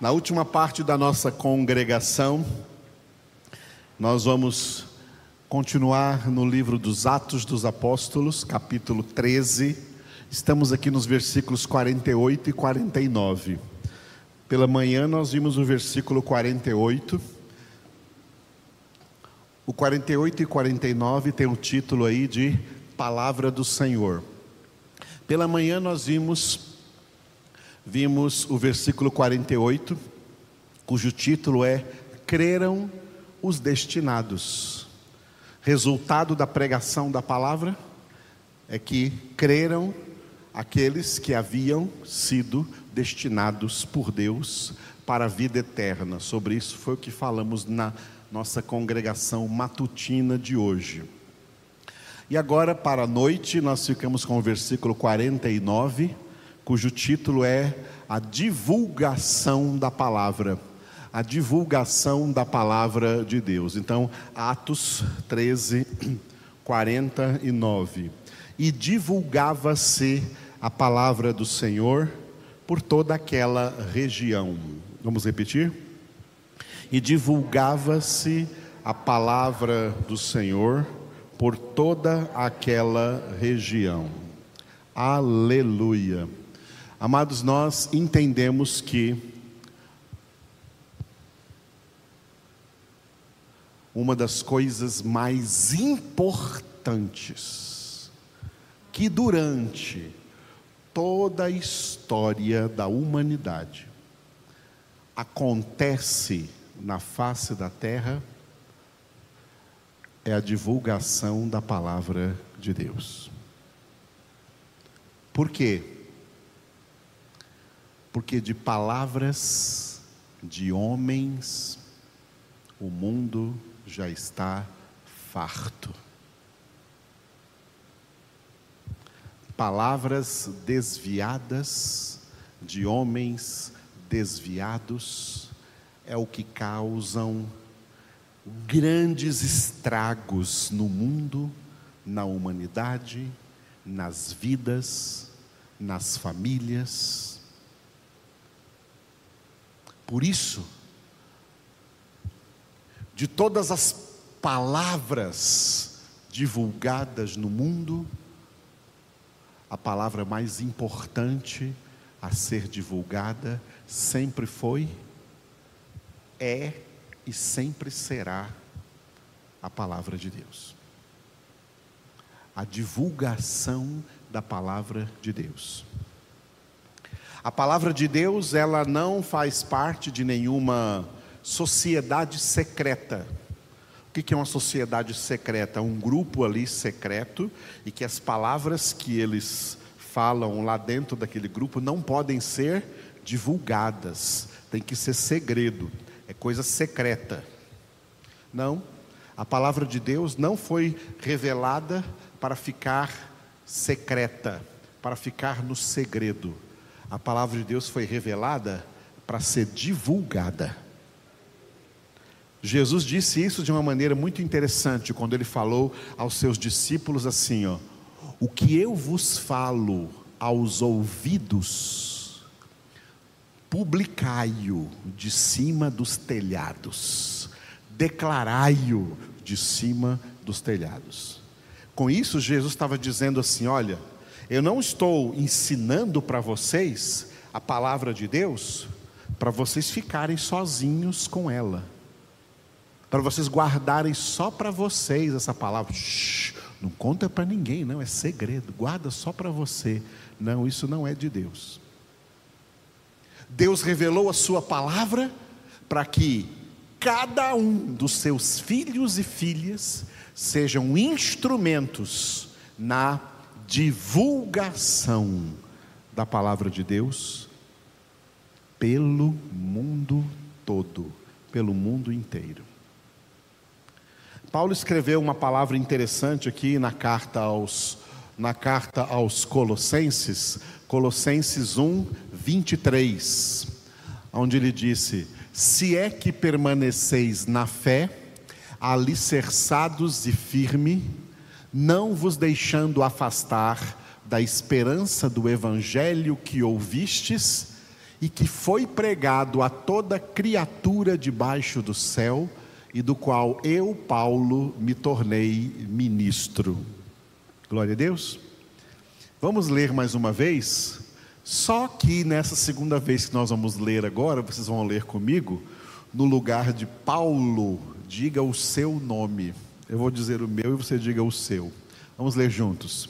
Na última parte da nossa congregação, nós vamos continuar no livro dos Atos dos Apóstolos, capítulo 13. Estamos aqui nos versículos 48 e 49. Pela manhã nós vimos o versículo 48. O 48 e 49 tem o título aí de Palavra do Senhor. Pela manhã nós vimos vimos o versículo 48, cujo título é Creram os destinados. Resultado da pregação da palavra é que creram aqueles que haviam sido destinados por Deus para a vida eterna. Sobre isso foi o que falamos na nossa congregação matutina de hoje. E agora, para a noite, nós ficamos com o versículo 49 cujo título é A Divulgação da Palavra. A divulgação da palavra de Deus. Então, Atos 13, 49. E divulgava-se a palavra do Senhor por toda aquela região. Vamos repetir? E divulgava-se a palavra do Senhor por toda aquela região. Aleluia. Amados, nós entendemos que uma das coisas mais importantes que durante toda a história da humanidade acontece na face da terra é a divulgação da palavra de Deus. Por quê? Porque de palavras de homens o mundo já está farto. Palavras desviadas de homens desviados é o que causam grandes estragos no mundo, na humanidade, nas vidas, nas famílias por isso, de todas as palavras divulgadas no mundo, a palavra mais importante a ser divulgada sempre foi, é e sempre será a palavra de Deus. A divulgação da palavra de Deus. A palavra de Deus, ela não faz parte de nenhuma sociedade secreta. O que é uma sociedade secreta? Um grupo ali secreto e que as palavras que eles falam lá dentro daquele grupo não podem ser divulgadas, tem que ser segredo, é coisa secreta. Não, a palavra de Deus não foi revelada para ficar secreta, para ficar no segredo a palavra de Deus foi revelada para ser divulgada. Jesus disse isso de uma maneira muito interessante quando ele falou aos seus discípulos assim, ó: O que eu vos falo aos ouvidos, publicai-o de cima dos telhados, declarai-o de cima dos telhados. Com isso, Jesus estava dizendo assim: olha, eu não estou ensinando para vocês a palavra de Deus para vocês ficarem sozinhos com ela. Para vocês guardarem só para vocês essa palavra. Shhh, não conta para ninguém, não, é segredo. Guarda só para você. Não, isso não é de Deus. Deus revelou a sua palavra para que cada um dos seus filhos e filhas sejam instrumentos na divulgação da palavra de Deus pelo mundo todo, pelo mundo inteiro. Paulo escreveu uma palavra interessante aqui na carta aos na carta aos Colossenses, Colossenses 1, 23, onde ele disse: Se é que permaneceis na fé, alicerçados e firme, não vos deixando afastar da esperança do evangelho que ouvistes e que foi pregado a toda criatura debaixo do céu, e do qual eu, Paulo, me tornei ministro. Glória a Deus. Vamos ler mais uma vez? Só que nessa segunda vez que nós vamos ler agora, vocês vão ler comigo, no lugar de Paulo, diga o seu nome. Eu vou dizer o meu e você diga o seu. Vamos ler juntos.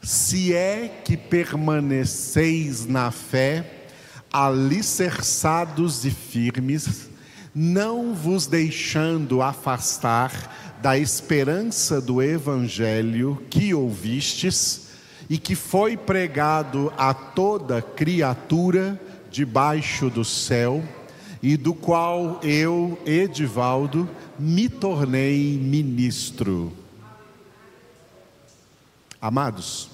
Se é que permaneceis na fé, alicerçados e firmes, não vos deixando afastar da esperança do evangelho que ouvistes e que foi pregado a toda criatura debaixo do céu, e do qual eu, Edivaldo, me tornei ministro. Amados,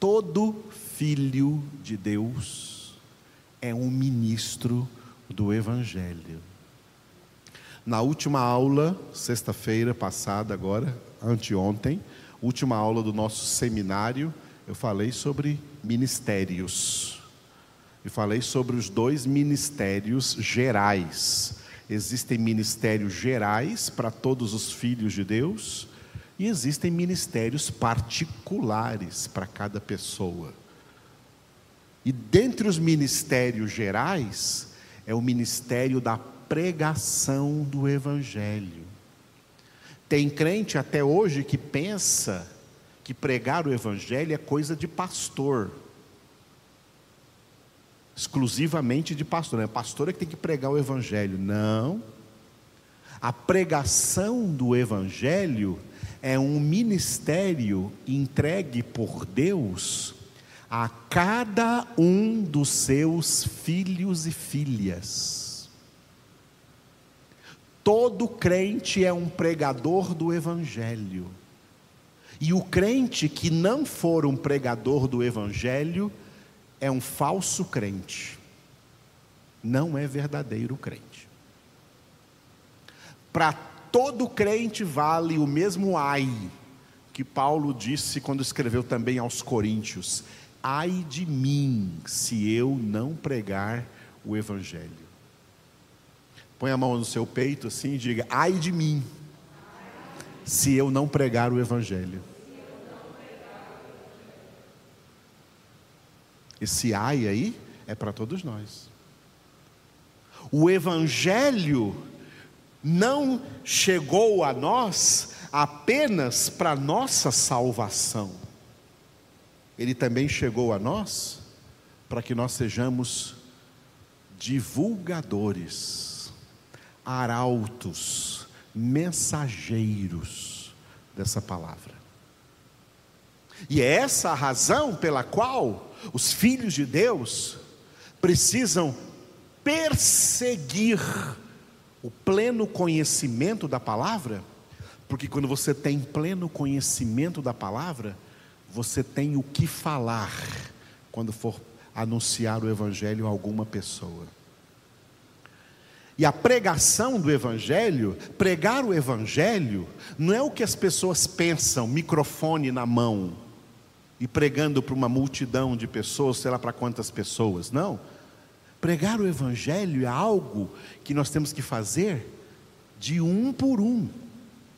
todo filho de Deus é um ministro do Evangelho. Na última aula, sexta-feira passada, agora, anteontem, última aula do nosso seminário, eu falei sobre ministérios. E falei sobre os dois ministérios gerais. Existem ministérios gerais para todos os filhos de Deus e existem ministérios particulares para cada pessoa. E dentre os ministérios gerais, é o ministério da pregação do Evangelho. Tem crente até hoje que pensa que pregar o Evangelho é coisa de pastor, exclusivamente de pastor, não é pastor que tem que pregar o Evangelho. Não. A pregação do Evangelho é um ministério entregue por Deus a cada um dos seus filhos e filhas. Todo crente é um pregador do Evangelho. E o crente que não for um pregador do Evangelho é um falso crente. Não é verdadeiro crente. Para todo crente vale o mesmo ai que Paulo disse quando escreveu também aos Coríntios: ai de mim se eu não pregar o Evangelho. Põe a mão no seu peito assim e diga: ai de mim se eu não pregar o Evangelho. Esse ai aí é para todos nós. O Evangelho não chegou a nós apenas para nossa salvação ele também chegou a nós para que nós sejamos divulgadores, arautos, mensageiros dessa palavra. E é essa a razão pela qual os filhos de Deus precisam perseguir o pleno conhecimento da palavra, porque quando você tem pleno conhecimento da palavra, você tem o que falar quando for anunciar o Evangelho a alguma pessoa. E a pregação do Evangelho, pregar o Evangelho, não é o que as pessoas pensam, microfone na mão, e pregando para uma multidão de pessoas, sei lá para quantas pessoas, não. Pregar o Evangelho é algo que nós temos que fazer de um por um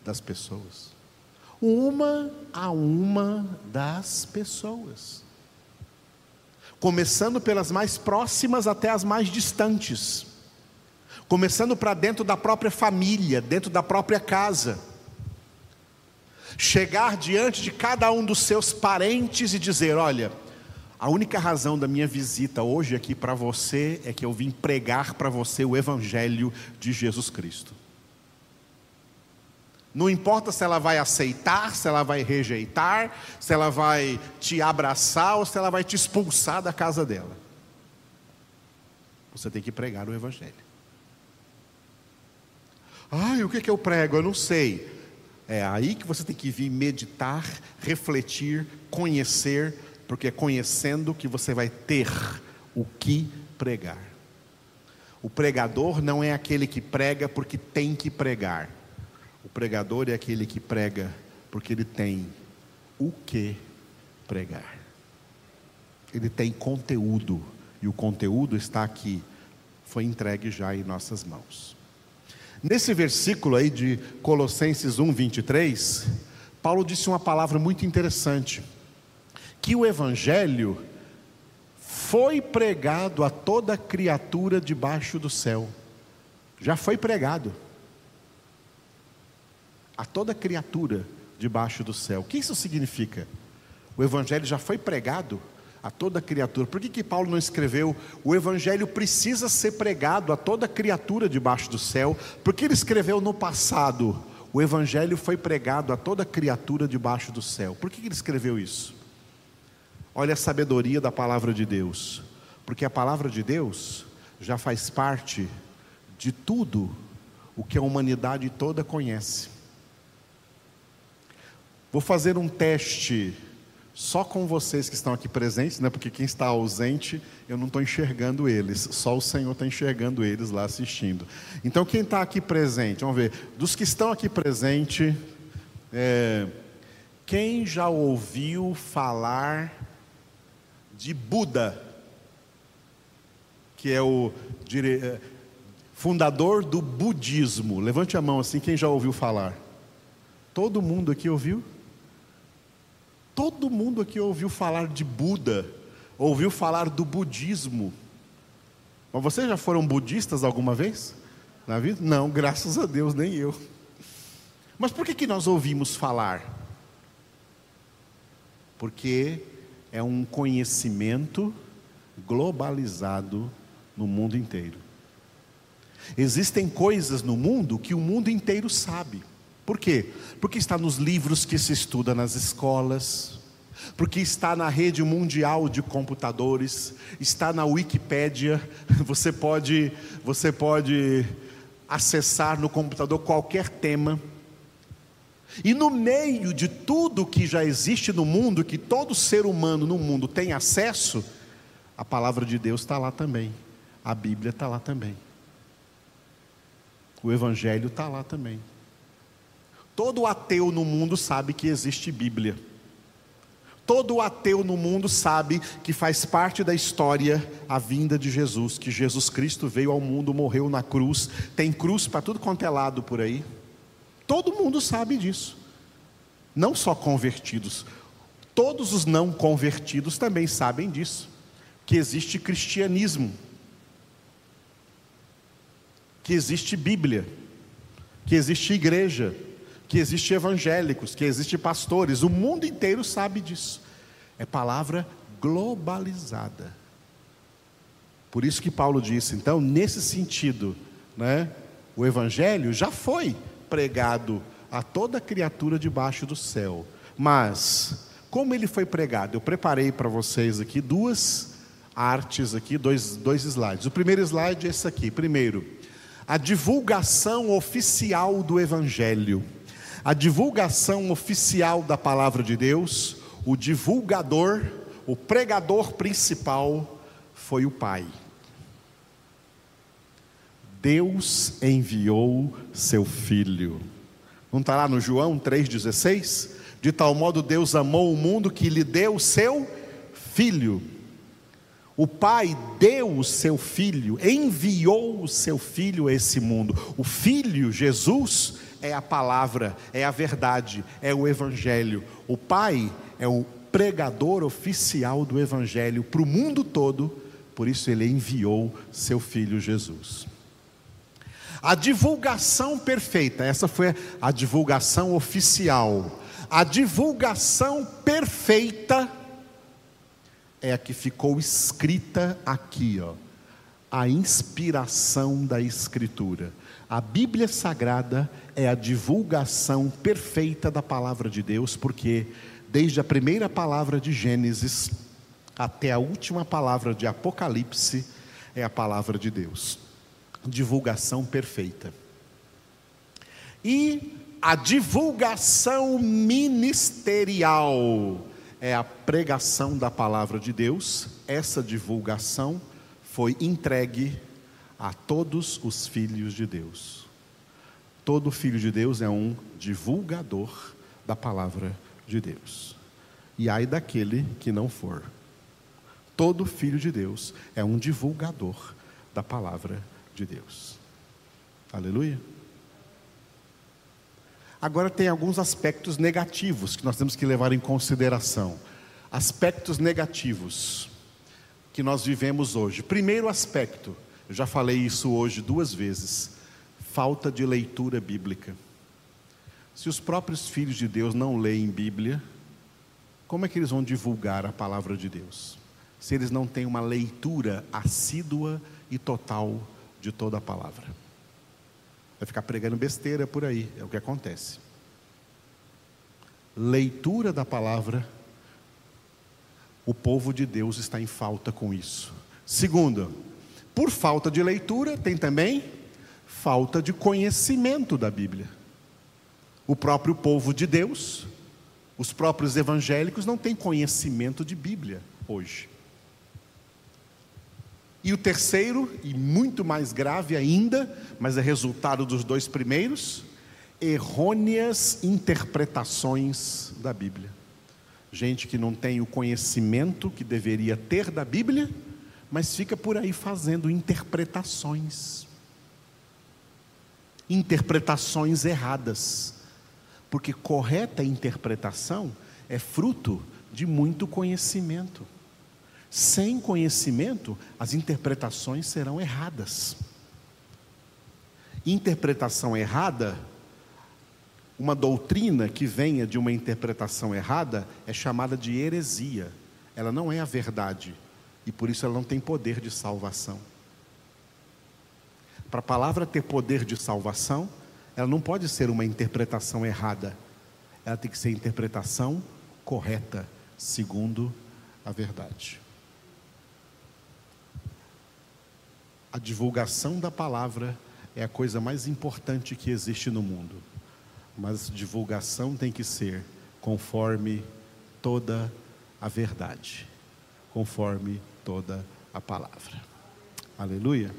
das pessoas uma a uma das pessoas. Começando pelas mais próximas até as mais distantes. Começando para dentro da própria família, dentro da própria casa. Chegar diante de cada um dos seus parentes e dizer: Olha, a única razão da minha visita hoje aqui para você é que eu vim pregar para você o Evangelho de Jesus Cristo. Não importa se ela vai aceitar, se ela vai rejeitar, se ela vai te abraçar ou se ela vai te expulsar da casa dela. Você tem que pregar o Evangelho. Ai, o que, que eu prego? Eu não sei. É aí que você tem que vir meditar, refletir, conhecer, porque é conhecendo que você vai ter o que pregar. O pregador não é aquele que prega porque tem que pregar. O pregador é aquele que prega porque ele tem o que pregar. Ele tem conteúdo e o conteúdo está aqui, foi entregue já em nossas mãos. Nesse versículo aí de Colossenses 1, 23, Paulo disse uma palavra muito interessante: que o Evangelho foi pregado a toda criatura debaixo do céu. Já foi pregado a toda criatura debaixo do céu. O que isso significa? O Evangelho já foi pregado a toda criatura. Por que, que Paulo não escreveu o Evangelho precisa ser pregado a toda criatura debaixo do céu? Porque ele escreveu no passado o Evangelho foi pregado a toda criatura debaixo do céu. Por que ele escreveu isso? Olha a sabedoria da palavra de Deus, porque a palavra de Deus já faz parte de tudo o que a humanidade toda conhece. Vou fazer um teste só com vocês que estão aqui presentes, né? Porque quem está ausente, eu não estou enxergando eles, só o Senhor está enxergando eles lá assistindo. Então, quem está aqui presente, vamos ver, dos que estão aqui presente, é, quem já ouviu falar de Buda, que é o dire, é, fundador do budismo? Levante a mão assim, quem já ouviu falar? Todo mundo aqui ouviu? Todo mundo aqui ouviu falar de Buda, ouviu falar do budismo. Mas vocês já foram budistas alguma vez? Na vida? Não, graças a Deus, nem eu. Mas por que, que nós ouvimos falar? Porque é um conhecimento globalizado no mundo inteiro. Existem coisas no mundo que o mundo inteiro sabe. Por quê? Porque está nos livros que se estuda nas escolas, porque está na rede mundial de computadores, está na Wikipédia, você pode, você pode acessar no computador qualquer tema. E no meio de tudo que já existe no mundo, que todo ser humano no mundo tem acesso, a palavra de Deus está lá também, a Bíblia está lá também, o Evangelho está lá também. Todo ateu no mundo sabe que existe Bíblia. Todo ateu no mundo sabe que faz parte da história a vinda de Jesus, que Jesus Cristo veio ao mundo, morreu na cruz, tem cruz para tudo quanto é lado por aí. Todo mundo sabe disso. Não só convertidos, todos os não convertidos também sabem disso, que existe cristianismo, que existe Bíblia, que existe igreja que existe evangélicos, que existe pastores, o mundo inteiro sabe disso. É palavra globalizada. Por isso que Paulo disse, então, nesse sentido, né, o evangelho já foi pregado a toda criatura debaixo do céu. Mas como ele foi pregado? Eu preparei para vocês aqui duas artes aqui, dois, dois slides. O primeiro slide é esse aqui. Primeiro, a divulgação oficial do evangelho a divulgação oficial da palavra de Deus, o divulgador, o pregador principal foi o Pai. Deus enviou seu Filho. Não está lá no João 3,16? De tal modo Deus amou o mundo que lhe deu seu Filho. O Pai deu o seu Filho, enviou o seu Filho a esse mundo. O Filho, Jesus, é a palavra, é a verdade, é o Evangelho. O Pai é o pregador oficial do Evangelho para o mundo todo, por isso ele enviou seu filho Jesus. A divulgação perfeita, essa foi a divulgação oficial. A divulgação perfeita é a que ficou escrita aqui, ó. A inspiração da Escritura. A Bíblia Sagrada é a divulgação perfeita da palavra de Deus, porque desde a primeira palavra de Gênesis até a última palavra de Apocalipse é a palavra de Deus. Divulgação perfeita. E a divulgação ministerial é a pregação da palavra de Deus. Essa divulgação foi entregue a todos os filhos de Deus. Todo filho de Deus é um divulgador da palavra de Deus. E ai daquele que não for. Todo filho de Deus é um divulgador da palavra de Deus. Aleluia. Agora tem alguns aspectos negativos que nós temos que levar em consideração. Aspectos negativos que nós vivemos hoje. Primeiro aspecto, eu já falei isso hoje duas vezes: falta de leitura bíblica. Se os próprios filhos de Deus não leem Bíblia, como é que eles vão divulgar a palavra de Deus? Se eles não têm uma leitura assídua e total de toda a palavra. Vai ficar pregando besteira por aí, é o que acontece. Leitura da palavra, o povo de Deus está em falta com isso. Segundo, por falta de leitura, tem também falta de conhecimento da Bíblia. O próprio povo de Deus, os próprios evangélicos não têm conhecimento de Bíblia hoje. E o terceiro, e muito mais grave ainda, mas é resultado dos dois primeiros, errôneas interpretações da Bíblia. Gente que não tem o conhecimento que deveria ter da Bíblia, mas fica por aí fazendo interpretações. Interpretações erradas. Porque correta interpretação é fruto de muito conhecimento. Sem conhecimento, as interpretações serão erradas. Interpretação errada, uma doutrina que venha de uma interpretação errada é chamada de heresia. Ela não é a verdade e por isso ela não tem poder de salvação. Para a palavra ter poder de salvação, ela não pode ser uma interpretação errada. Ela tem que ser interpretação correta, segundo a verdade. a divulgação da palavra é a coisa mais importante que existe no mundo. Mas divulgação tem que ser conforme toda a verdade, conforme toda a palavra. Aleluia.